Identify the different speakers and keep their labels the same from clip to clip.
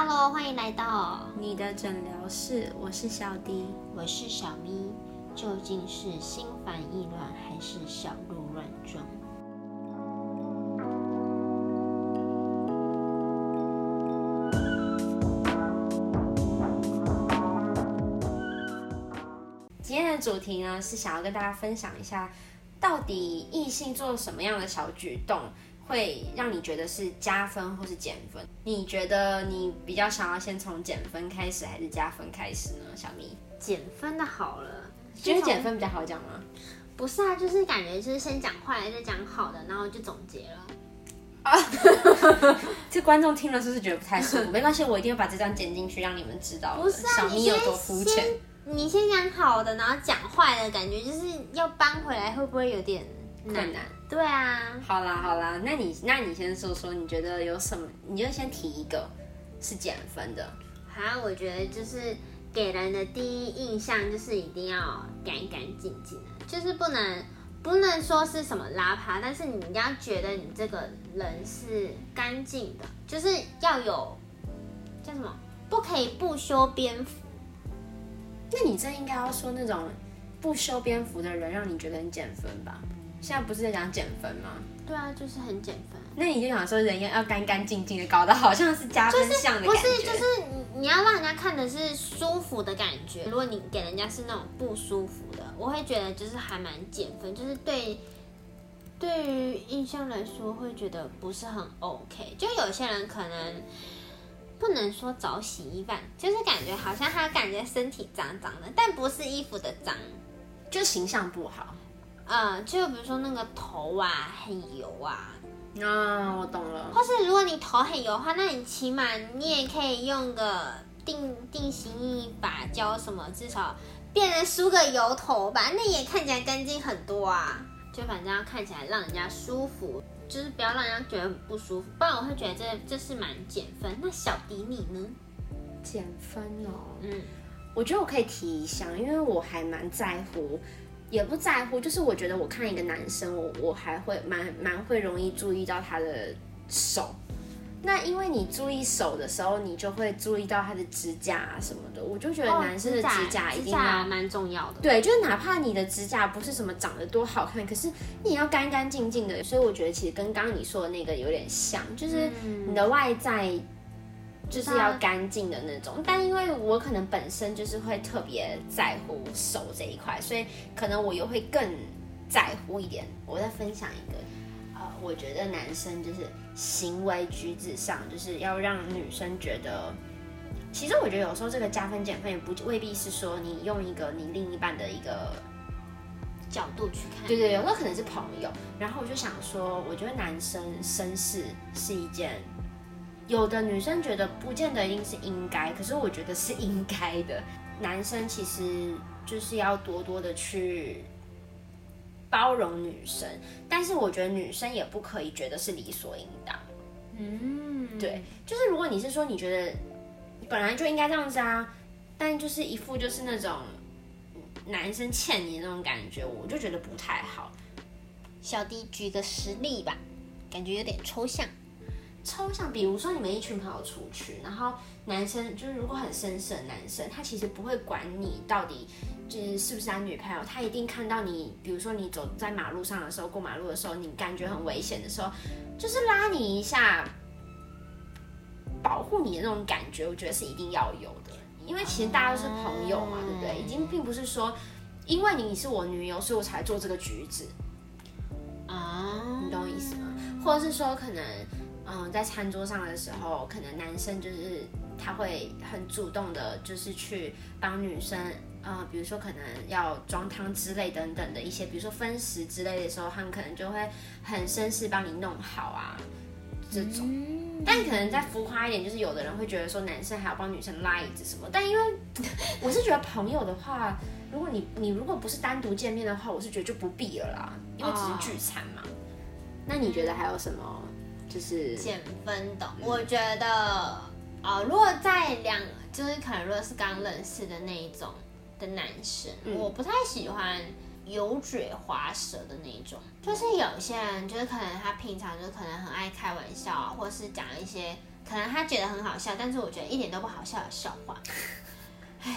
Speaker 1: Hello，欢迎来到
Speaker 2: 你的诊疗室，我是小迪，
Speaker 1: 我是小咪。究竟是心烦意乱，还是小鹿乱撞？
Speaker 2: 今天的主题呢，是想要跟大家分享一下，到底异性做什么样的小举动，会让你觉得是加分或是减分？你觉得你比较想要先从减分开始，还是加分开始呢？小咪，
Speaker 1: 减分的好了，
Speaker 2: 觉得减分比较好讲吗？
Speaker 1: 不是啊，就是感觉就是先讲坏的，再讲好的，然后就总结了。
Speaker 2: 这观众听了是不是觉得不太舒服？没关系，我一定会把这段剪进去，让你们知道
Speaker 1: 不是啊，
Speaker 2: 小咪有多肤浅。
Speaker 1: 你先讲好的，然后讲坏的，感觉就是要搬回来，会不会有点
Speaker 2: 困难？
Speaker 1: 对啊。
Speaker 2: 好啦好啦，那你那你先说说，你觉得有什么？你就先提一个是减分的。
Speaker 1: 好，我觉得就是给人的第一印象就是一定要干干净净的，就是不能不能说是什么邋遢，但是你要觉得你这个人是干净的，就是要有叫什么，不可以不修边幅。
Speaker 2: 那你这应该要说那种不修边幅的人，让你觉得很减分吧？现在不是在讲减分吗？
Speaker 1: 对啊，就是很减分。
Speaker 2: 那你就想说人要要干干净净的，搞得好像是加分项的
Speaker 1: 感觉。不是，就是你你要让人家看的是舒服的感觉。如果你给人家是那种不舒服的，我会觉得就是还蛮减分，就是对对于印象来说会觉得不是很 OK。就有些人可能。不能说找洗衣饭，就是感觉好像他感觉身体脏脏的，但不是衣服的脏，
Speaker 2: 就形象不好。
Speaker 1: 嗯，就比如说那个头啊很油啊。
Speaker 2: 啊，我懂了。
Speaker 1: 或是如果你头很油的话，那你起码你也可以用个定定型一把胶什么，至少变成梳个油头吧，那也看起来干净很多啊。就反正要看起来让人家舒服。就是不要让人家觉得不舒服，不然我会觉得这这是蛮减分。那小迪你呢？
Speaker 2: 减分哦，嗯，我觉得我可以提一下，因为我还蛮在乎，也不在乎，就是我觉得我看一个男生，我我还会蛮蛮会容易注意到他的手。那因为你注意手的时候，你就会注意到他的指甲啊什么的。我就觉得男生的指甲一定要
Speaker 1: 蛮重要的。
Speaker 2: 对，就是哪怕你的指甲不是什么长得多好看，可是你要干干净净的。所以我觉得其实跟刚刚你说的那个有点像，就是你的外在就是要干净的那种。但因为我可能本身就是会特别在乎手这一块，所以可能我又会更在乎一点。我再分享一个。我觉得男生就是行为举止上，就是要让女生觉得，其实我觉得有时候这个加分减分也不未必是说你用一个你另一半的一个
Speaker 1: 角度去看，
Speaker 2: 对对，有时候可能是朋友。然后我就想说，我觉得男生绅士是一件，有的女生觉得不见得一定是应该，可是我觉得是应该的。男生其实就是要多多的去。包容女生，但是我觉得女生也不可以觉得是理所应当。嗯，对，就是如果你是说你觉得本来就应该这样子啊，但就是一副就是那种男生欠你的那种感觉，我就觉得不太好。
Speaker 1: 小弟举个实例吧，感觉有点抽象。
Speaker 2: 抽象，比如说你们一群朋友出去，然后男生就是如果很绅士的男生，他其实不会管你到底就是是不是他女朋友，他一定看到你，比如说你走在马路上的时候，过马路的时候，你感觉很危险的时候，就是拉你一下，保护你的那种感觉，我觉得是一定要有的，因为其实大家都是朋友嘛，对不对？已经并不是说因为你是我女友，所以我才做这个举止啊，你懂我意思吗？或者是说可能。嗯，在餐桌上的时候，可能男生就是他会很主动的，就是去帮女生，呃，比如说可能要装汤之类等等的一些，比如说分食之类的时候，他们可能就会很绅士帮你弄好啊，这种。但可能再浮夸一点，就是有的人会觉得说男生还要帮女生拉椅子什么，但因为 我是觉得朋友的话，如果你你如果不是单独见面的话，我是觉得就不必了啦，因为只是聚餐嘛。那你觉得还有什么？就是
Speaker 1: 减分的，我觉得，啊，如果在两，就是可能如果是刚认识的那一种的男生，我不太喜欢油嘴滑舌的那种。就是有些人，就是可能他平常就可能很爱开玩笑，或是讲一些可能他觉得很好笑，但是我觉得一点都不好笑的笑话。唉，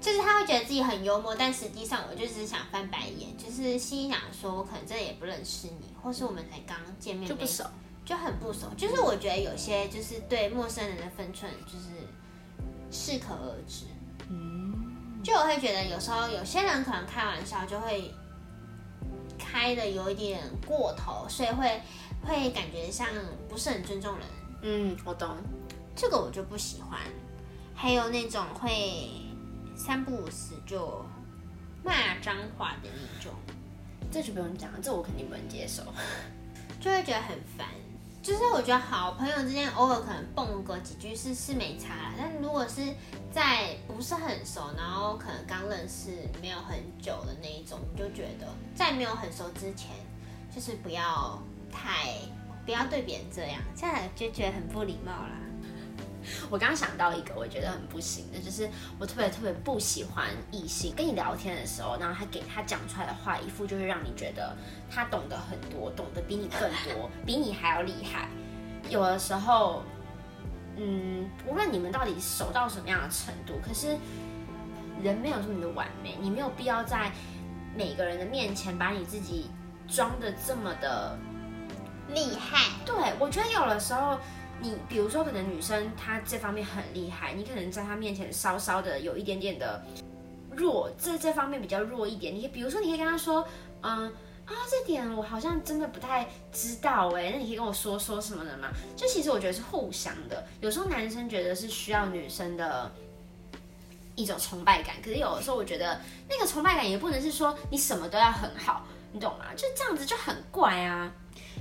Speaker 1: 就是他会觉得自己很幽默，但实际上我就只是想翻白眼，就是心里想说，我可能真的也不认识你，或是我们才刚见面
Speaker 2: 就不熟。
Speaker 1: 就很不熟。就是我觉得有些就是对陌生人的分寸，就是适可而止。
Speaker 2: 嗯，
Speaker 1: 就我会觉得有时候有些人可能开玩笑就会开的有一点过头，所以会会感觉像不是很尊重人。
Speaker 2: 嗯，我懂。
Speaker 1: 这个我就不喜欢。还有那种会三不五时就骂脏话的那种，
Speaker 2: 这就不用讲了，这我肯定不能接受。
Speaker 1: 就会觉得很烦。就是我觉得好朋友之间偶尔可能蹦个几句是是没差啦，但如果是在不是很熟，然后可能刚认识没有很久的那一种，就觉得在没有很熟之前，就是不要太不要对别人这样，这样就觉得很不礼貌啦。
Speaker 2: 我刚刚想到一个我觉得很不行的，就是我特别特别不喜欢异性跟你聊天的时候，然后他给他讲出来的话，一副就是让你觉得他懂得很多，懂得比你更多，比你还要厉害。有的时候，嗯，无论你们到底熟到什么样的程度，可是人没有这么的完美，你没有必要在每个人的面前把你自己装的这么的
Speaker 1: 厉害，
Speaker 2: 对，我觉得有的时候，你比如说可能女生她这方面很厉害，你可能在她面前稍稍的有一点点的弱，这这方面比较弱一点。你可以比如说，你可以跟她说，嗯啊，这点我好像真的不太知道哎，那你可以跟我说说什么的嘛？就其实我觉得是互相的，有时候男生觉得是需要女生的。一种崇拜感，可是有的时候我觉得那个崇拜感也不能是说你什么都要很好，你懂吗？就这样子就很怪啊。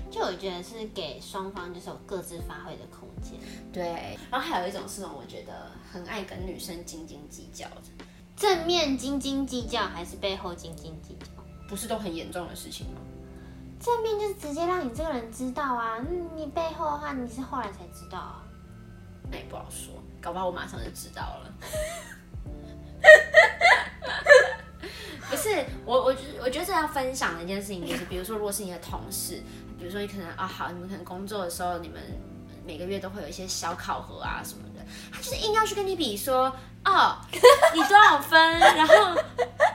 Speaker 1: 就我觉得是给双方就是有各自发挥的空间。
Speaker 2: 对，然后还有一种是种我觉得很爱跟女生斤斤计较的，
Speaker 1: 正面斤斤计较还是背后斤斤计较？
Speaker 2: 不是都很严重的事情吗？
Speaker 1: 正面就是直接让你这个人知道啊，嗯，你背后的话你是后来才知道啊。
Speaker 2: 那也不好说，搞不好我马上就知道了。是我，我觉我觉得这要分享的一件事情就是，比如说，如果是你的同事，比如说你可能啊好，你们可能工作的时候，你们每个月都会有一些小考核啊什么的，他就是硬要去跟你比说，哦，你多少分，然后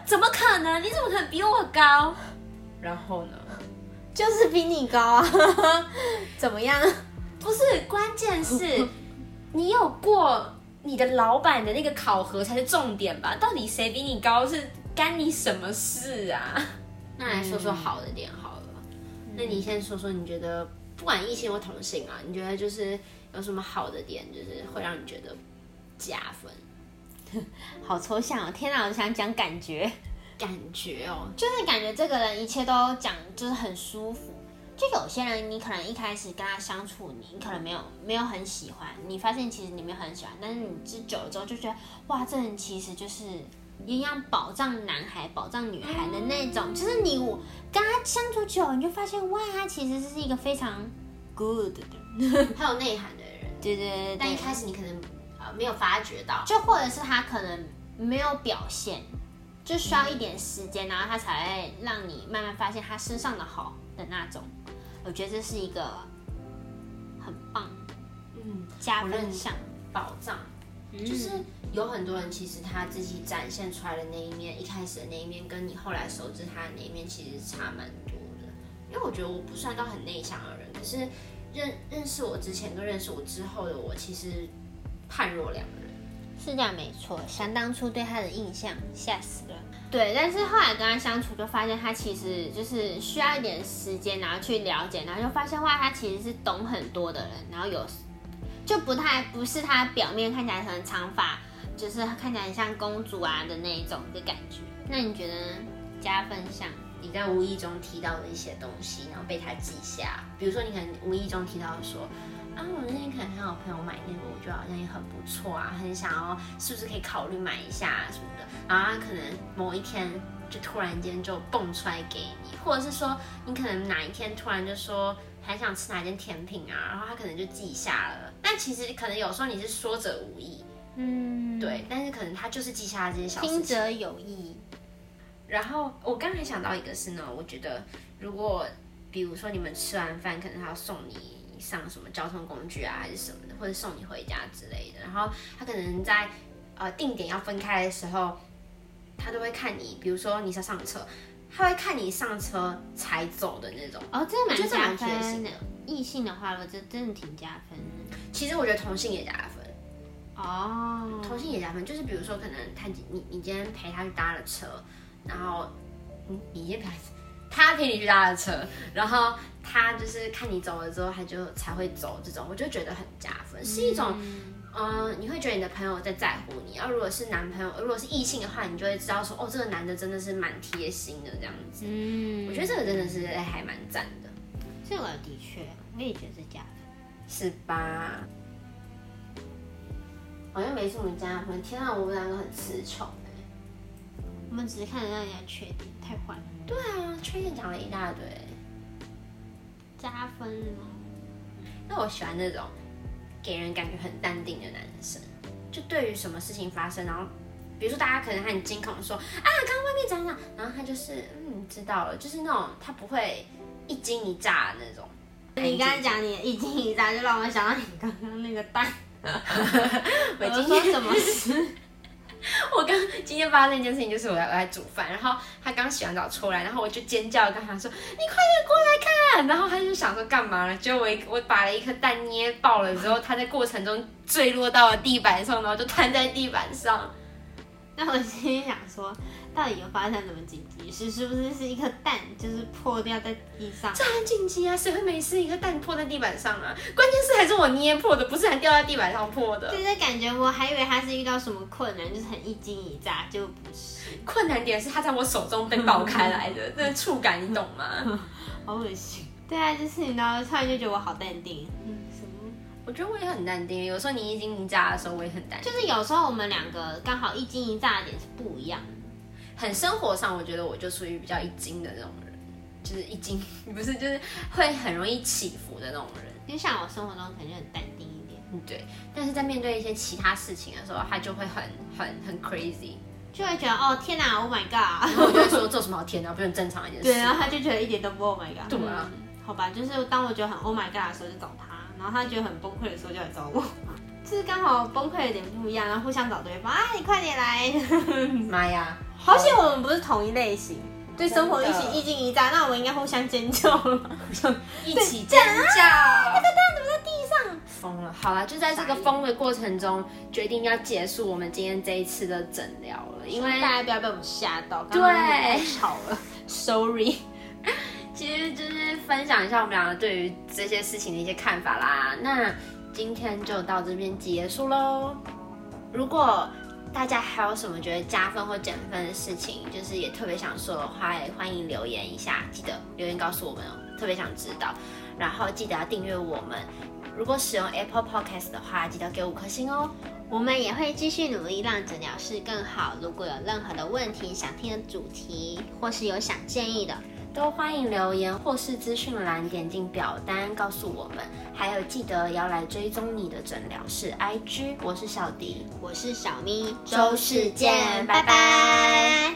Speaker 2: 怎么可能？你怎么可能比我高？然后呢？
Speaker 1: 就是比你高啊，怎么样？
Speaker 2: 不是，关键是你有过你的老板的那个考核才是重点吧？到底谁比你高是干你什么事啊？那来说说好的点好了。那你先说说，你觉得不管异性或同性啊，你觉得就是有什么好的点，就是会让你觉得加分？
Speaker 1: 好抽象哦！天哪，我想讲感觉，
Speaker 2: 感觉哦，
Speaker 1: 就是感觉这个人一切都讲就是很舒服。就有些人，你可能一开始跟他相处，你可能没有没有很喜欢，你发现其实你没有很喜欢，但是你之久了之后就觉得，哇，这人其实就是一样保障男孩、保障女孩的那种，就是你我跟他相处久了，你就发现，哇，他其实是一个非常 good 的，
Speaker 2: 很有内涵的人。
Speaker 1: 对对对，
Speaker 2: 但一开始你可能呃没有发觉到，
Speaker 1: 就或者是他可能没有表现，就需要一点时间，然后他才会让你慢慢发现他身上的好的那种。我觉得这是一个很棒，
Speaker 2: 嗯，
Speaker 1: 加分项，
Speaker 2: 宝藏。就是有很多人其实他自己展现出来的那一面，一开始的那一面，跟你后来熟知他的那一面，其实差蛮多的。因为我觉得我不算到很内向的人，可是认认识我之前跟认识我之后的我，其实判若两人。
Speaker 1: 是这样没错。想当初对他的印象，吓死了。对，但是后来跟他相处，就发现他其实就是需要一点时间，然后去了解，然后就发现哇，他其实是懂很多的人，然后有就不太不是她表面看起来很长发，就是看起来很像公主啊的那一种的感觉。那你觉得？加分项？
Speaker 2: 你在无意中提到的一些东西，然后被他记下，比如说你可能无意中提到说。啊，我那天可能看我朋友买那个，我觉得好像也很不错啊，很想要，是不是可以考虑买一下啊什么的？然后他可能某一天就突然间就蹦出来给你，或者是说你可能哪一天突然就说还想吃哪件甜品啊，然后他可能就记下了。但其实可能有时候你是说者无意，
Speaker 1: 嗯，
Speaker 2: 对，但是可能他就是记下了这些小事情。
Speaker 1: 听者有意。
Speaker 2: 然后我刚才想到一个是呢，我觉得如果比如说你们吃完饭，可能他要送你。上什么交通工具啊，还是什么的，或者送你回家之类的。然后他可能在呃定点要分开的时候，他都会看你，比如说你是要上车，他会看你上车才走的那种。
Speaker 1: 哦，这
Speaker 2: 我觉得
Speaker 1: 蛮加
Speaker 2: 蛮贴心的
Speaker 1: 分的。异性的话，我这真的挺加分的。
Speaker 2: 其实我觉得同性也加分。
Speaker 1: 哦，
Speaker 2: 同性也加分，就是比如说，可能他你你今天陪他去搭了车，然后嗯，你先陪他陪你去搭了车，然后他就是看你走了之后，他就才会走，这种我就觉得很加分，是一种嗯、呃你会觉得你的朋友在在乎你。要如果是男朋友，如果是异性的话，你就会知道说，哦，这个男的真的是蛮贴心的这样子。
Speaker 1: 嗯，
Speaker 2: 我觉得这个真的是哎还蛮赞的，
Speaker 1: 这个的确，我也觉得是加分。
Speaker 2: 是吧？好像没什么加分。天啊，我们两个很词穷哎。
Speaker 1: 我们只是看得到人家缺点，太坏了。
Speaker 2: 对啊，缺点讲了一大堆。
Speaker 1: 加分哦。
Speaker 2: 那我喜欢那种给人感觉很淡定的男生，就对于什么事情发生，然后比如说大家可能很惊恐地说啊，刚刚外面怎样，然后他就是嗯知道了，就是那种他不会一惊一乍的那种。
Speaker 1: 你刚才讲你一惊一乍，就让我想到你刚刚那个蛋。
Speaker 2: 我
Speaker 1: 我
Speaker 2: 今天
Speaker 1: 说什么事？
Speaker 2: 我刚今天发生一件事情，就是我在我在煮饭，然后他刚洗完澡出来，然后我就尖叫跟他说：“你快点过来看！”然后他就想说干嘛了？结果我我把了一颗蛋捏爆了之后，他在过程中坠落到了地板上，然后就瘫在地板上。
Speaker 1: 那我心里想说，到底有发生什么紧急事？是不是是一颗蛋就是破掉在地上？
Speaker 2: 这很紧急啊！谁会没事一颗蛋破在地板上啊？关键是还是我捏破的，不是还掉在地板上破的。
Speaker 1: 就是感觉我还以为他是遇到什么困难，就是很一惊一乍，就不是，
Speaker 2: 困难点是他在我手中被爆开来的，这个触感你懂吗？
Speaker 1: 好恶心。对啊，就是你知道，突然就觉得我好淡定。嗯，什么？
Speaker 2: 我觉得我也很淡定，有时候你一惊一乍的时候，我也很淡定。
Speaker 1: 就是有时候我们两个刚好一惊一乍的点是不一样的。
Speaker 2: 很生活上，我觉得我就属于比较一惊的那种人，就是一惊，不是就是会很容易起伏的那种人。
Speaker 1: 就像我生活中可能就很淡定一点，
Speaker 2: 嗯，对。但是在面对一些其他事情的时候，他就会很很很 crazy，
Speaker 1: 就会觉得哦天哪，Oh my god！
Speaker 2: 后我就会说这有什么好天哪，不是很正常一件事。
Speaker 1: 对，然后他就觉得一点都不 Oh my god。
Speaker 2: 对啊
Speaker 1: 嗯好吧，就是当我觉得很 Oh my god 的时候就找他，然后他觉得很崩溃的时候就来找我，就是刚好崩溃有点不一样，然后互相找对方啊，你快点来。
Speaker 2: 妈呀！
Speaker 1: 好险我们不是同一类型，对生活一起一惊一乍，那我们应该互相尖叫了。
Speaker 2: 一起尖叫，
Speaker 1: 那个蛋怎么在地上？
Speaker 2: 疯了。好了，就在这个疯的过程中，决定要结束我们今天这一次的诊疗了，因为
Speaker 1: 大家不要被我们吓到，
Speaker 2: 对
Speaker 1: 太吵了，sorry。
Speaker 2: 其实就是分享一下我们两个对于这些事情的一些看法啦。那今天就到这边结束喽。如果大家还有什么觉得加分或减分的事情，就是也特别想说的话，欢迎留言一下，记得留言告诉我们哦，特别想知道。然后记得要订阅我们，如果使用 Apple Podcast 的话，记得给五颗星哦。
Speaker 1: 我们也会继续努力让诊疗室更好。如果有任何的问题、想听的主题，或是有想建议的，
Speaker 2: 都欢迎留言或是资讯栏点进表单告诉我们，还有记得要来追踪你的诊疗室。IG，我是小迪，
Speaker 1: 我是小咪，
Speaker 2: 周四见拜拜